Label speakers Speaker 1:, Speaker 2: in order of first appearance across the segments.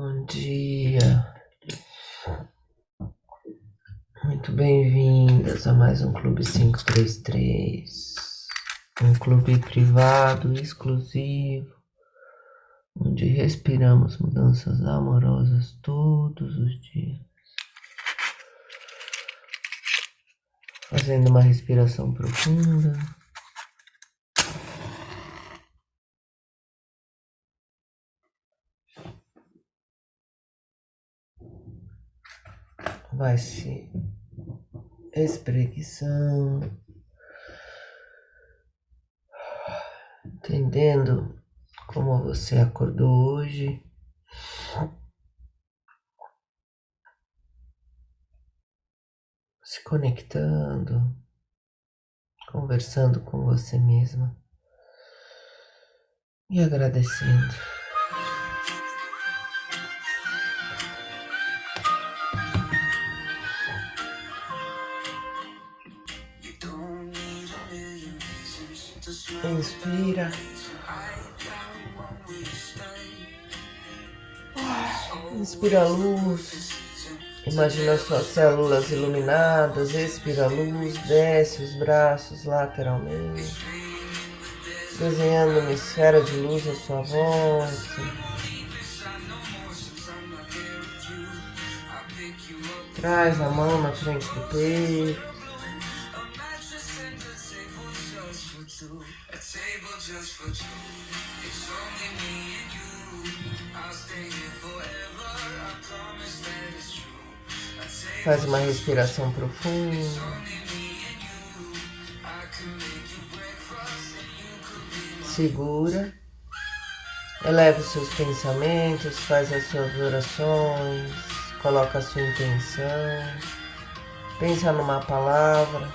Speaker 1: Bom dia. Muito bem-vindas a mais um Clube 533. Um clube privado, exclusivo, onde respiramos mudanças amorosas todos os dias. Fazendo uma respiração profunda. Vai se espreguiçando, entendendo como você acordou hoje. Se conectando, conversando com você mesma e agradecendo. Inspira. Inspira a luz. Imagina suas células iluminadas. Expira luz. Desce os braços lateralmente. Desenhando uma esfera de luz à sua volta. Traz a mão na frente do peito. Faz uma respiração profunda. Segura. Eleva os seus pensamentos, faz as suas orações, coloca a sua intenção. Pensa numa palavra.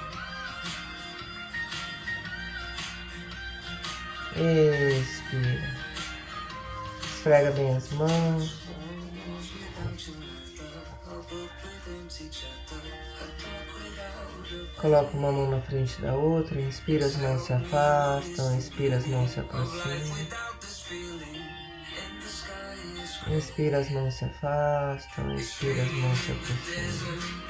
Speaker 1: Expira. Esfrega bem as mãos. Coloca uma mão na frente da outra, inspira, as mãos se afastam, inspira, as mãos se aproximam. Inspira, as mãos se afastam, inspira, as mãos se aproximam.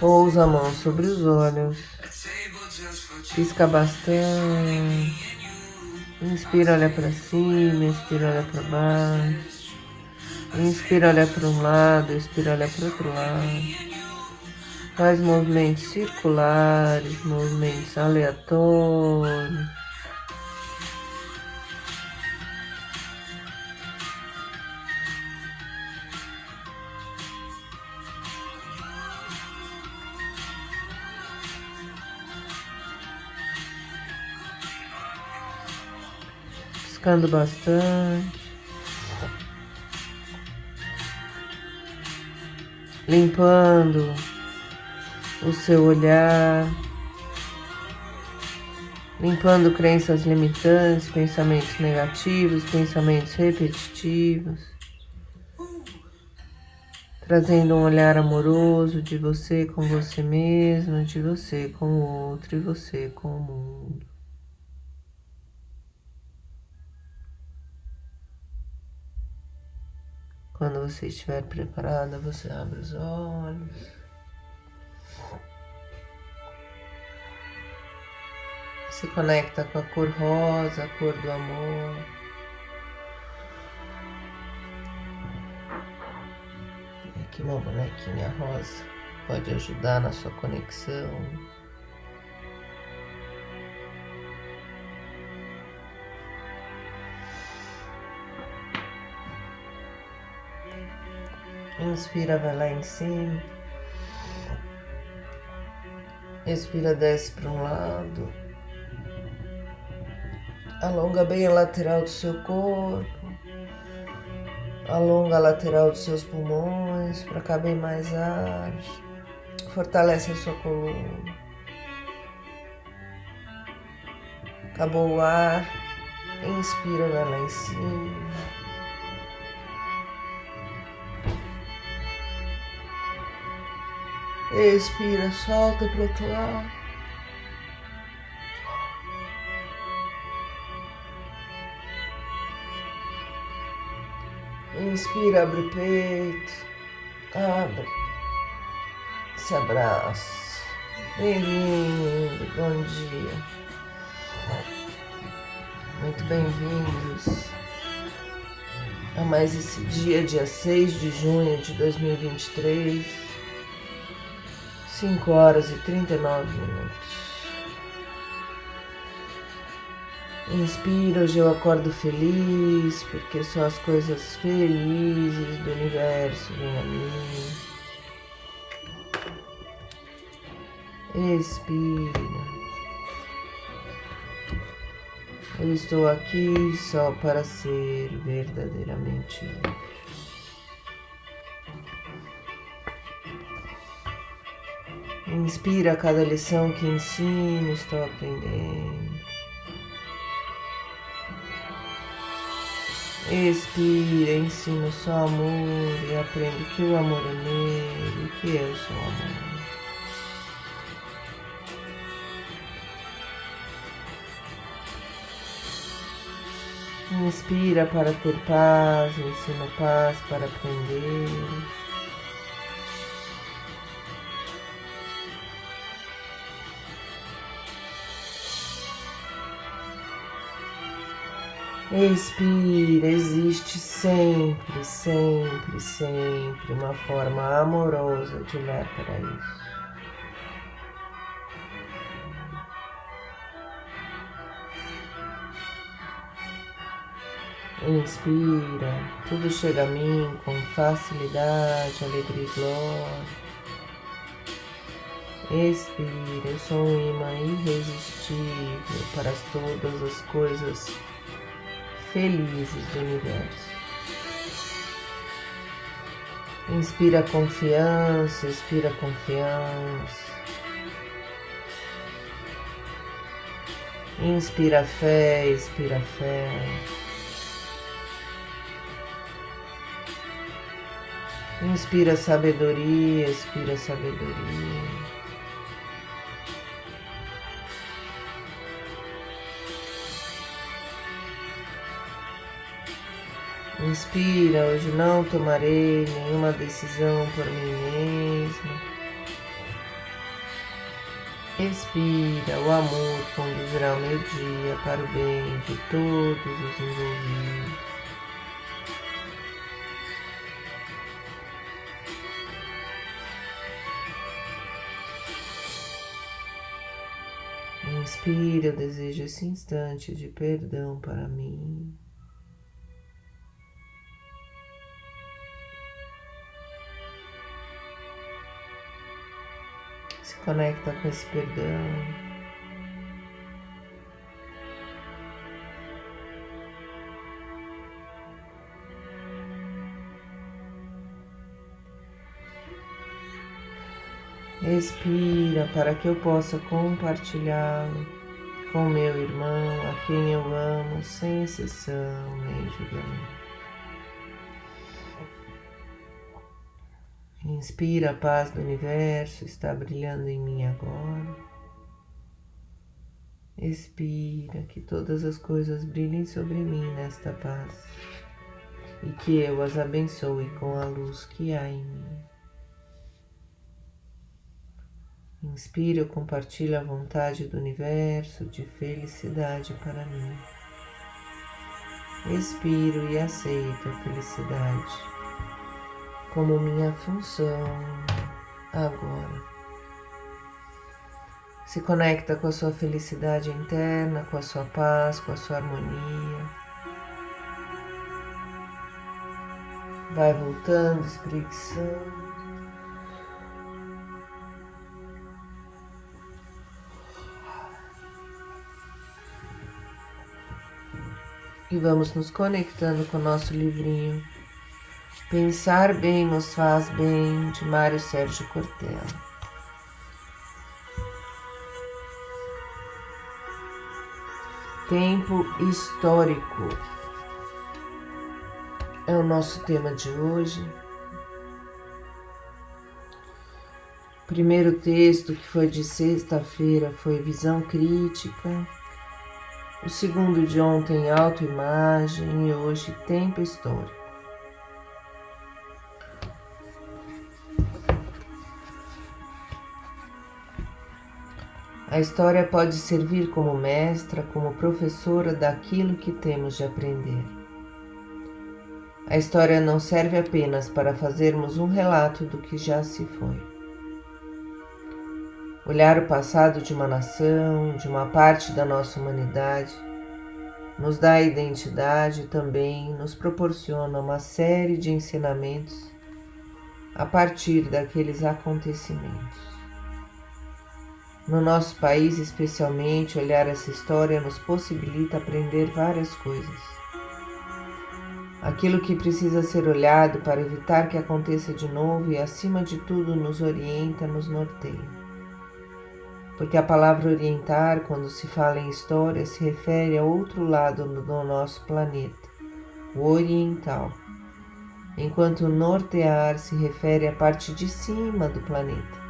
Speaker 1: Pousa a mão sobre os olhos. Pisca bastante. Inspira, olha para cima, expira, olha para baixo. Inspira, olha para um lado, expira, olha para outro lado. Faz movimentos circulares, movimentos aleatórios. Piscando bastante. Limpando o seu olhar. Limpando crenças limitantes, pensamentos negativos, pensamentos repetitivos. Trazendo um olhar amoroso de você com você mesmo, de você com o outro e você com o mundo. Quando você estiver preparada, você abre os olhos. Se conecta com a cor rosa, a cor do amor. E aqui uma bonequinha rosa pode ajudar na sua conexão. Inspira, vai lá em cima. Expira, desce para um lado. Alonga bem a lateral do seu corpo. Alonga a lateral dos seus pulmões para caber mais ar. Fortalece a sua coluna. Acabou o ar. Inspira, vai lá em cima. Expira, solta pro outro lado. Inspira, abre o peito. Abre. Se abraça. Bem-vindo, bom dia. Muito bem-vindos a mais esse dia, dia 6 de junho de 2023. 5 horas e 39 minutos. Inspira, hoje eu acordo feliz, porque só as coisas felizes do universo vêm a mim. Expira. Eu estou aqui só para ser verdadeiramente livre. Inspira cada lição que ensino, estou aprendendo. Expira, ensino só amor e aprendo que o amor é meu e que eu sou amor. Inspira para ter paz, ensino paz para aprender. Expira, existe sempre, sempre, sempre uma forma amorosa de olhar para isso. Inspira, tudo chega a mim com facilidade, alegria e glória. Expira, eu sou um imã irresistível para todas as coisas felizes do universo. Inspira confiança, expira confiança. Inspira fé, expira fé. Inspira sabedoria, expira sabedoria. Inspira, hoje não tomarei nenhuma decisão por mim mesmo. Expira, o amor conduzirá o meu dia para o bem de todos os envolvidos. Inspira, eu desejo esse instante de perdão para mim. Conecta com esse perdão. Expira para que eu possa compartilhá-lo com meu irmão, a quem eu amo, sem exceção nem julgamento. Inspira a paz do universo, está brilhando em mim agora. Expira que todas as coisas brilhem sobre mim nesta paz e que eu as abençoe com a luz que há em mim. Inspira, eu compartilho a vontade do universo de felicidade para mim. Expiro e aceito a felicidade como minha função agora. Se conecta com a sua felicidade interna, com a sua paz, com a sua harmonia. Vai voltando, espreguiçando. E vamos nos conectando com o nosso livrinho Pensar bem nos faz bem, de Mário Sérgio Cortella. Tempo histórico é o nosso tema de hoje. primeiro texto, que foi de sexta-feira, foi Visão Crítica. O segundo de ontem, Autoimagem. E hoje, Tempo Histórico. A história pode servir como mestra, como professora daquilo que temos de aprender. A história não serve apenas para fazermos um relato do que já se foi. Olhar o passado de uma nação, de uma parte da nossa humanidade, nos dá identidade e também nos proporciona uma série de ensinamentos a partir daqueles acontecimentos. No nosso país, especialmente, olhar essa história nos possibilita aprender várias coisas. Aquilo que precisa ser olhado para evitar que aconteça de novo e, acima de tudo, nos orienta, nos norteia. Porque a palavra orientar, quando se fala em história, se refere a outro lado do nosso planeta, o oriental, enquanto nortear se refere à parte de cima do planeta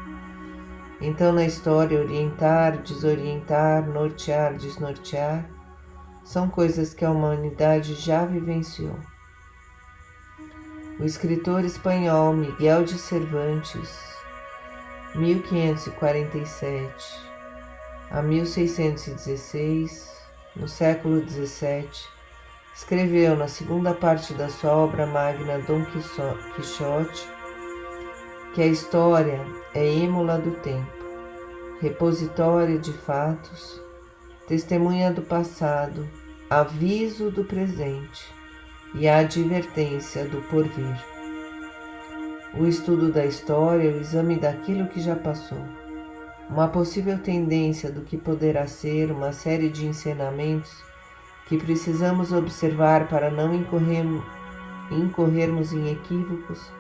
Speaker 1: então, na história, orientar, desorientar, nortear, desnortear são coisas que a humanidade já vivenciou. O escritor espanhol Miguel de Cervantes, 1547 a 1616, no século XVII, escreveu na segunda parte da sua obra magna Dom Quixote que a história é êmula do tempo, repositório de fatos, testemunha do passado, aviso do presente e a advertência do porvir. O estudo da história é o exame daquilo que já passou, uma possível tendência do que poderá ser, uma série de ensinamentos que precisamos observar para não incorrermos, incorrermos em equívocos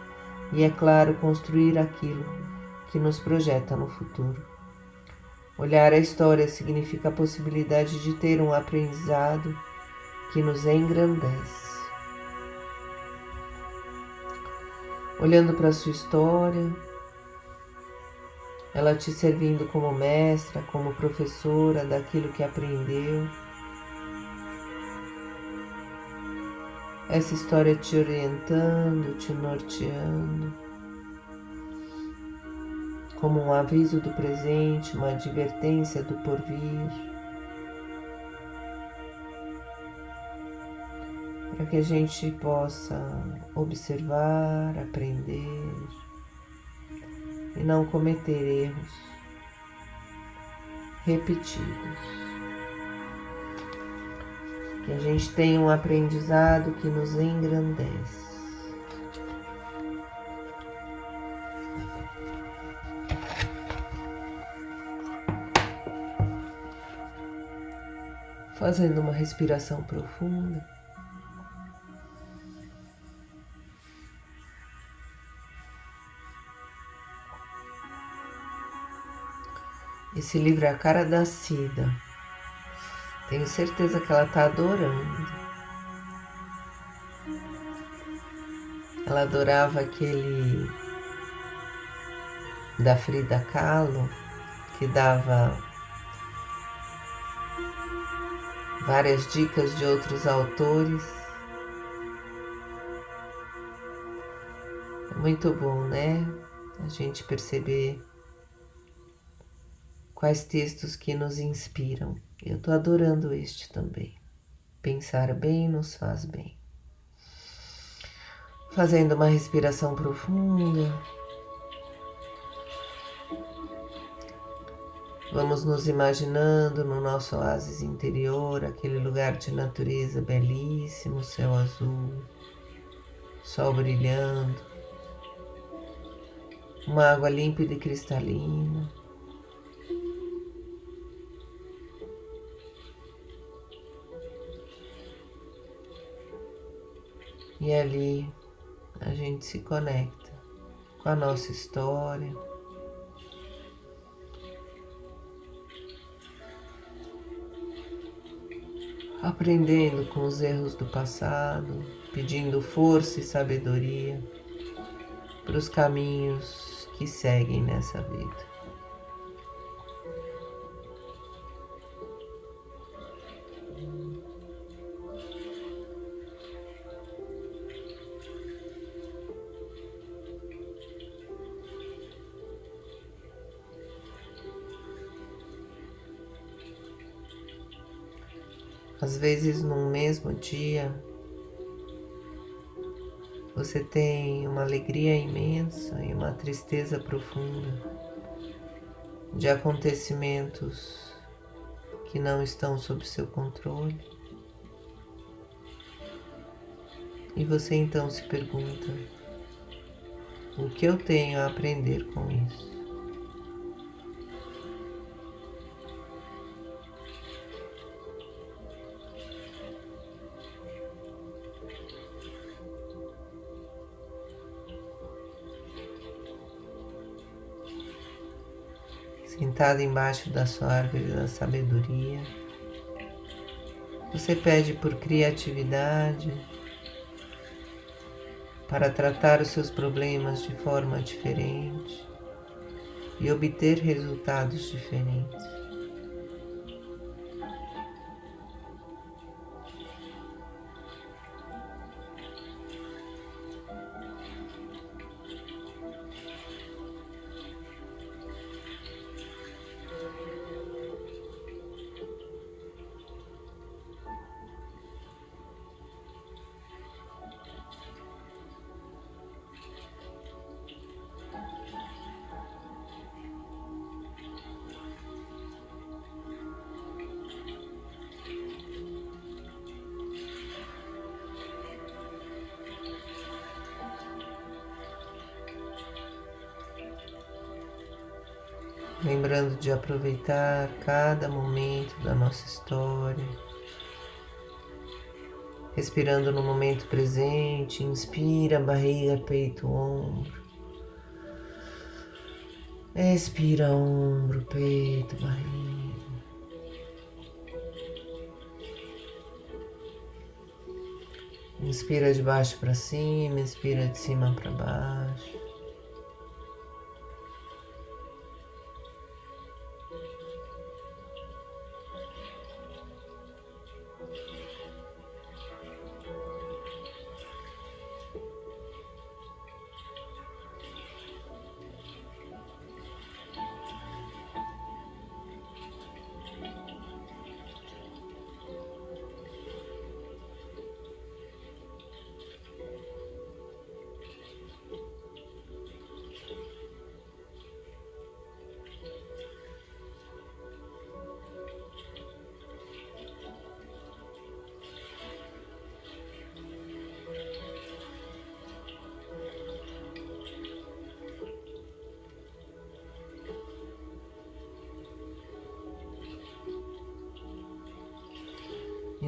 Speaker 1: e, é claro, construir aquilo que nos projeta no futuro. Olhar a história significa a possibilidade de ter um aprendizado que nos engrandece. Olhando para a sua história, ela te servindo como mestra, como professora daquilo que aprendeu essa história te orientando, te norteando, como um aviso do presente, uma advertência do porvir, para que a gente possa observar, aprender e não cometer erros repetidos que a gente tenha um aprendizado que nos engrandece. Fazendo uma respiração profunda. Esse livro é a cara da Cida. Tenho certeza que ela está adorando. Ela adorava aquele da Frida Kahlo, que dava várias dicas de outros autores. É muito bom, né? A gente perceber quais textos que nos inspiram. Eu estou adorando este também. Pensar bem nos faz bem. Fazendo uma respiração profunda. Vamos nos imaginando no nosso oásis interior, aquele lugar de natureza belíssimo, céu azul, sol brilhando, uma água límpida e cristalina. E ali a gente se conecta com a nossa história. Aprendendo com os erros do passado, pedindo força e sabedoria para os caminhos que seguem nessa vida. Vezes, num mesmo dia, você tem uma alegria imensa e uma tristeza profunda de acontecimentos que não estão sob seu controle. E você então se pergunta: o que eu tenho a aprender com isso? Sentado embaixo da sua árvore da sabedoria. Você pede por criatividade para tratar os seus problemas de forma diferente e obter resultados diferentes. Aproveitar cada momento da nossa história, respirando no momento presente, inspira barriga, peito, ombro, expira ombro, peito, barriga. Inspira de baixo para cima, inspira de cima para baixo.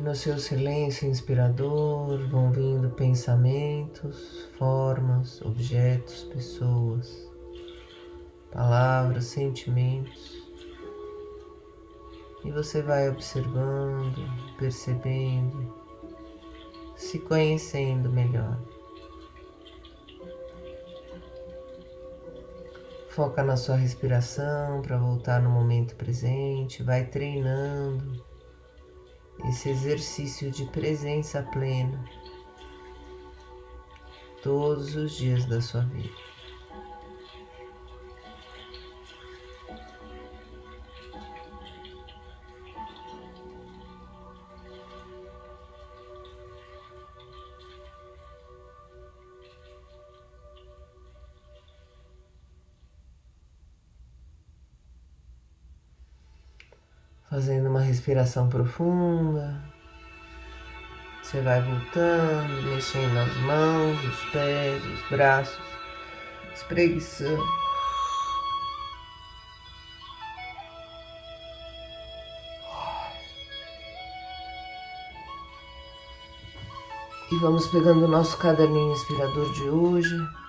Speaker 1: No seu silêncio inspirador vão vindo pensamentos, formas, objetos, pessoas, palavras, sentimentos. E você vai observando, percebendo, se conhecendo melhor. Foca na sua respiração para voltar no momento presente, vai treinando esse exercício de presença plena todos os dias da sua vida. Fazendo uma respiração profunda. Você vai voltando, mexendo as mãos, os pés, os braços, espreguiçando. E vamos pegando o nosso caderninho inspirador de hoje.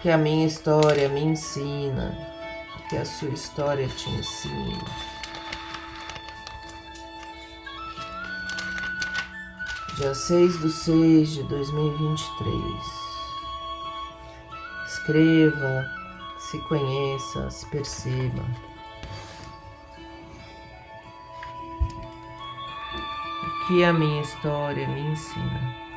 Speaker 1: Que a minha história me ensina, que a sua história te ensina. dia 6 de 6 de 2023. Escreva, se conheça, se perceba. O que a minha história me ensina?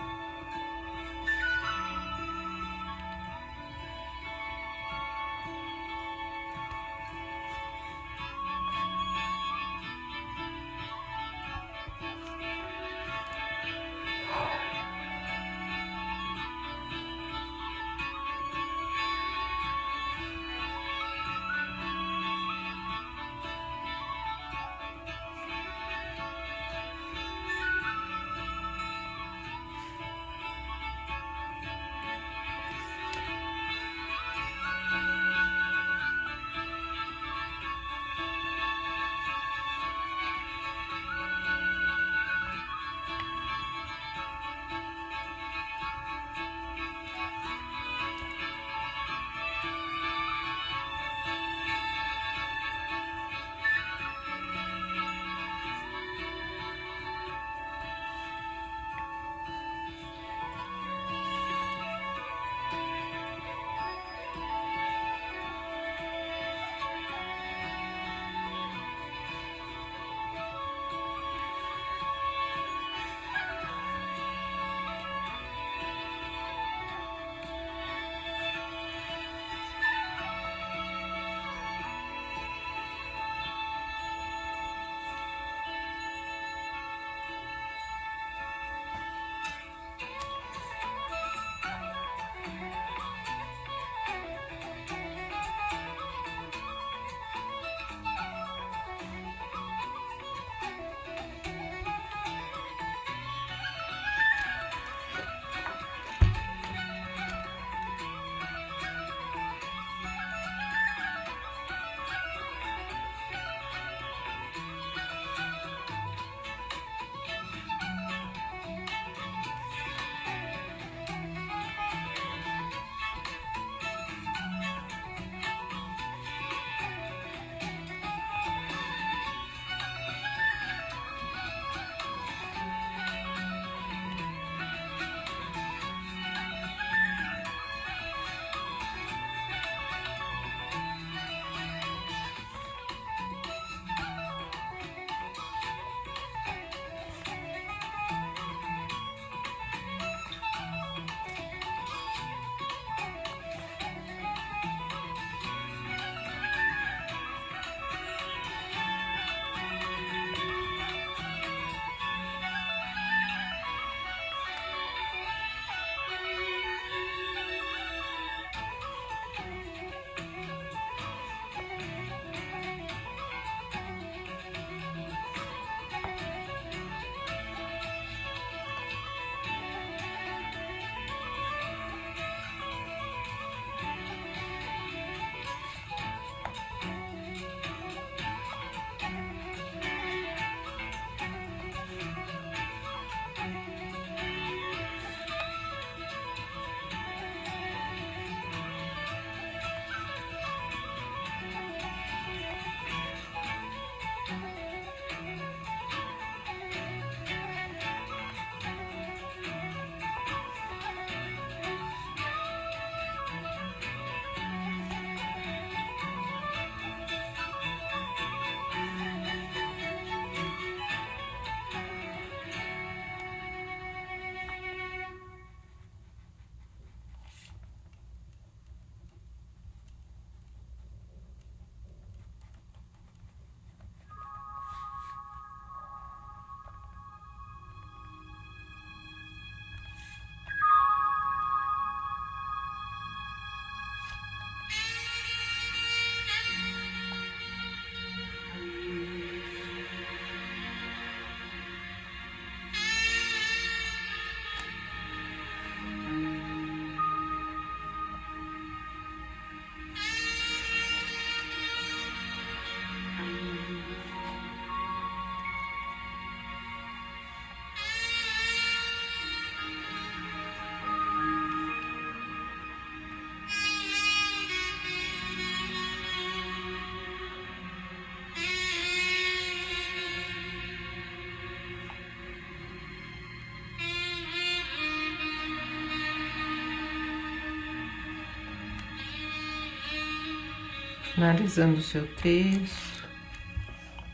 Speaker 1: Finalizando o seu texto.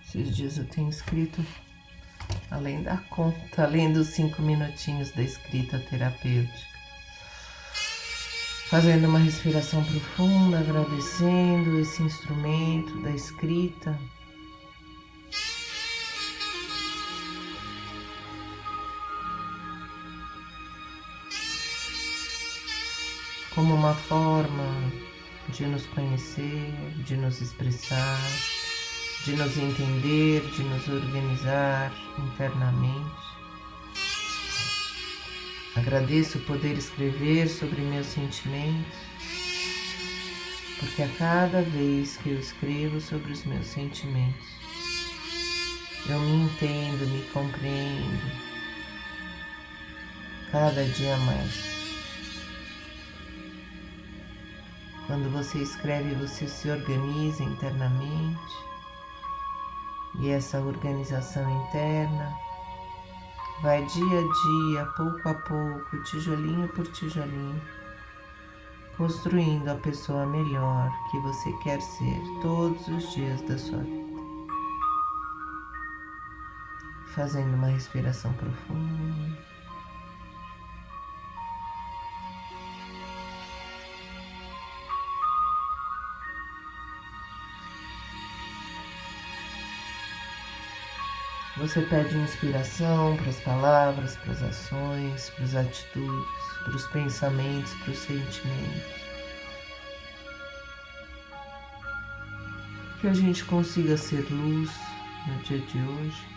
Speaker 1: Esses dias eu tenho escrito além da conta, além dos cinco minutinhos da escrita terapêutica. Fazendo uma respiração profunda, agradecendo esse instrumento da escrita. Como uma forma de nos conhecer, de nos expressar, de nos entender, de nos organizar internamente. Agradeço poder escrever sobre meus sentimentos, porque a cada vez que eu escrevo sobre os meus sentimentos, eu me entendo, me compreendo cada dia mais. Quando você escreve, você se organiza internamente e essa organização interna vai dia a dia, pouco a pouco, tijolinho por tijolinho, construindo a pessoa melhor que você quer ser todos os dias da sua vida. Fazendo uma respiração profunda. Você pede inspiração para as palavras, para as ações, para as atitudes, para os pensamentos, para os sentimentos. Que a gente consiga ser luz no dia de hoje.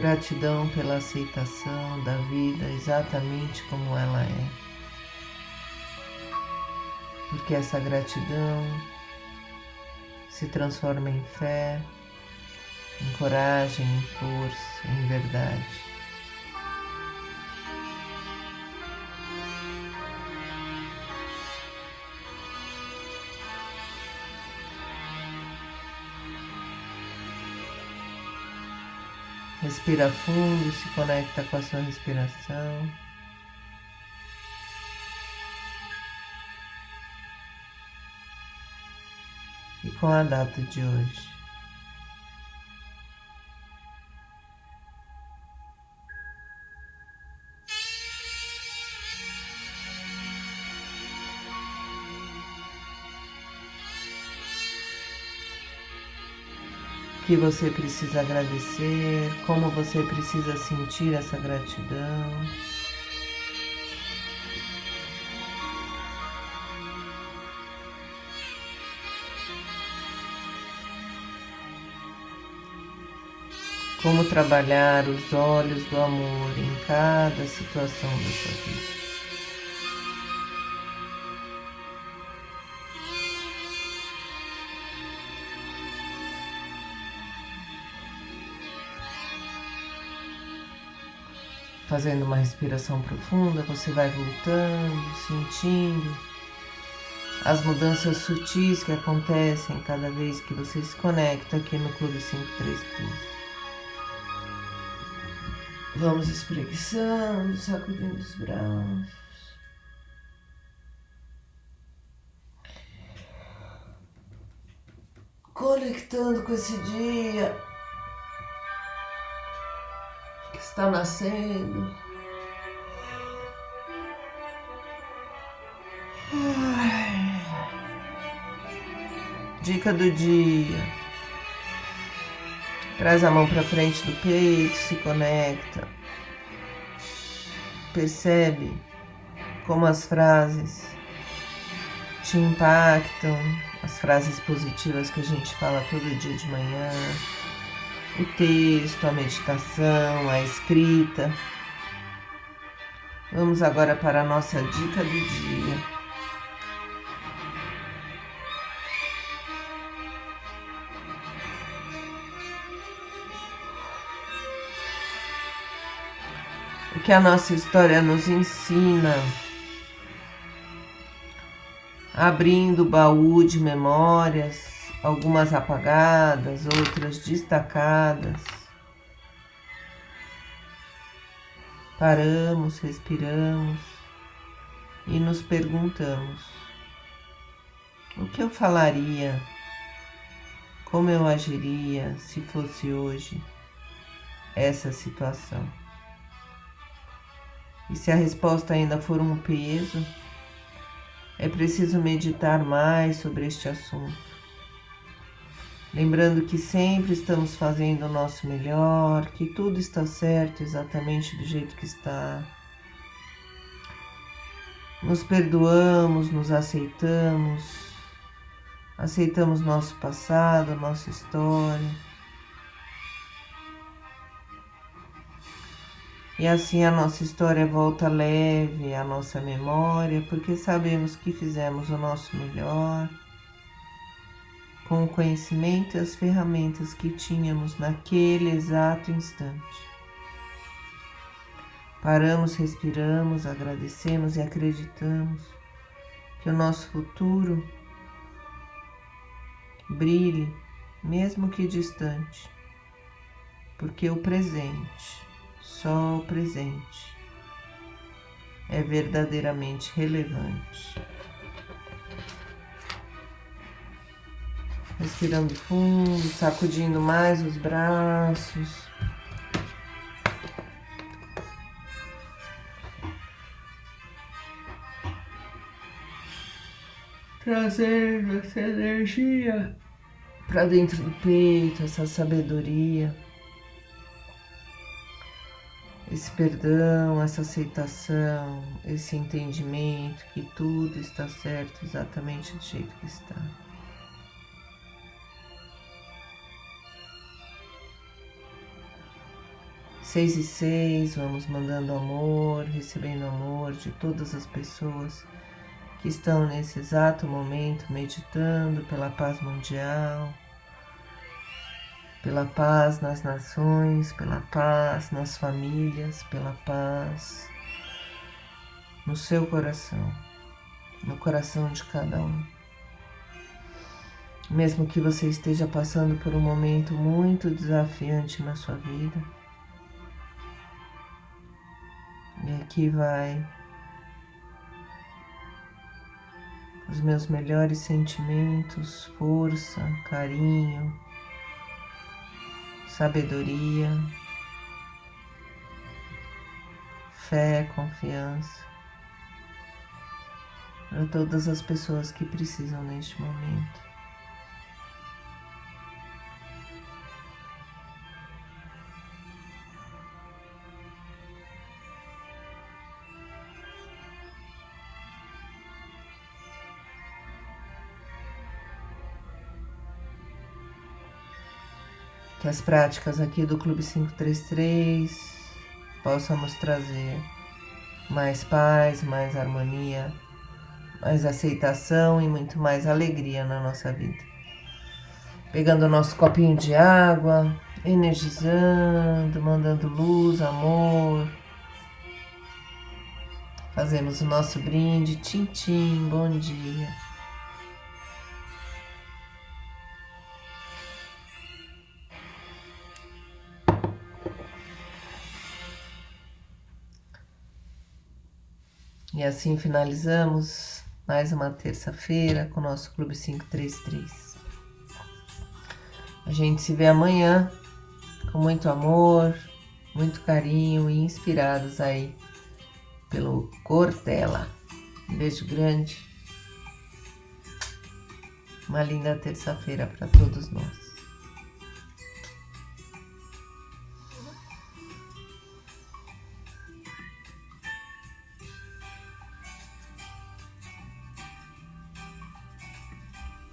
Speaker 1: Gratidão pela aceitação da vida exatamente como ela é. Porque essa gratidão se transforma em fé, em coragem, em força, em verdade. Respira fundo, se conecta com a sua respiração. E com a data de hoje. Que você precisa agradecer, como você precisa sentir essa gratidão. Como trabalhar os olhos do amor em cada situação da sua vida. Fazendo uma respiração profunda, você vai voltando, sentindo as mudanças sutis que acontecem cada vez que você se conecta aqui no Clube 533. Vamos espreguiçando, sacudindo os braços. Conectando com esse dia está nascendo. Dica do dia. Traz a mão para frente do peito, se conecta. Percebe como as frases te impactam, as frases positivas que a gente fala todo dia de manhã o texto, a meditação, a escrita. Vamos agora para a nossa dica do dia. O que a nossa história nos ensina, abrindo o baú de memórias, algumas apagadas, outras destacadas. Paramos, respiramos e nos perguntamos: o que eu falaria, como eu agiria se fosse hoje essa situação? E se a resposta ainda for um peso, é preciso meditar mais sobre este assunto Lembrando que sempre estamos fazendo o nosso melhor, que tudo está certo exatamente do jeito que está. Nos perdoamos, nos aceitamos, aceitamos nosso passado, nossa história. E assim a nossa história volta leve à nossa memória, porque sabemos que fizemos o nosso melhor com o conhecimento e as ferramentas que tínhamos naquele exato instante. Paramos, respiramos, agradecemos e acreditamos que o nosso futuro brilhe, mesmo que distante, porque o presente, só o presente, é verdadeiramente relevante. Respirando fundo, sacudindo mais os braços. Trazendo essa energia para dentro do peito, essa sabedoria, esse perdão, essa aceitação, esse entendimento que tudo está certo exatamente do jeito que está. Seis e seis, vamos mandando amor, recebendo amor de todas as pessoas que estão nesse exato momento meditando pela paz mundial, pela paz nas nações, pela paz nas famílias, pela paz no seu coração, no coração de cada um. Mesmo que você esteja passando por um momento muito desafiante na sua vida, E aqui vai os meus melhores sentimentos, força, carinho, sabedoria, fé, confiança para todas as pessoas que precisam neste momento. Que as práticas aqui do Clube 533 possam nos trazer mais paz, mais harmonia, mais aceitação e muito mais alegria na nossa vida. Pegando o nosso copinho de água, energizando, mandando luz, amor. Fazemos o nosso brinde, tchim, bom dia. E assim finalizamos mais uma terça-feira com o nosso Clube 533. A gente se vê amanhã com muito amor, muito carinho e inspirados aí pelo Cortella. Um beijo grande. Uma linda terça-feira para todos nós.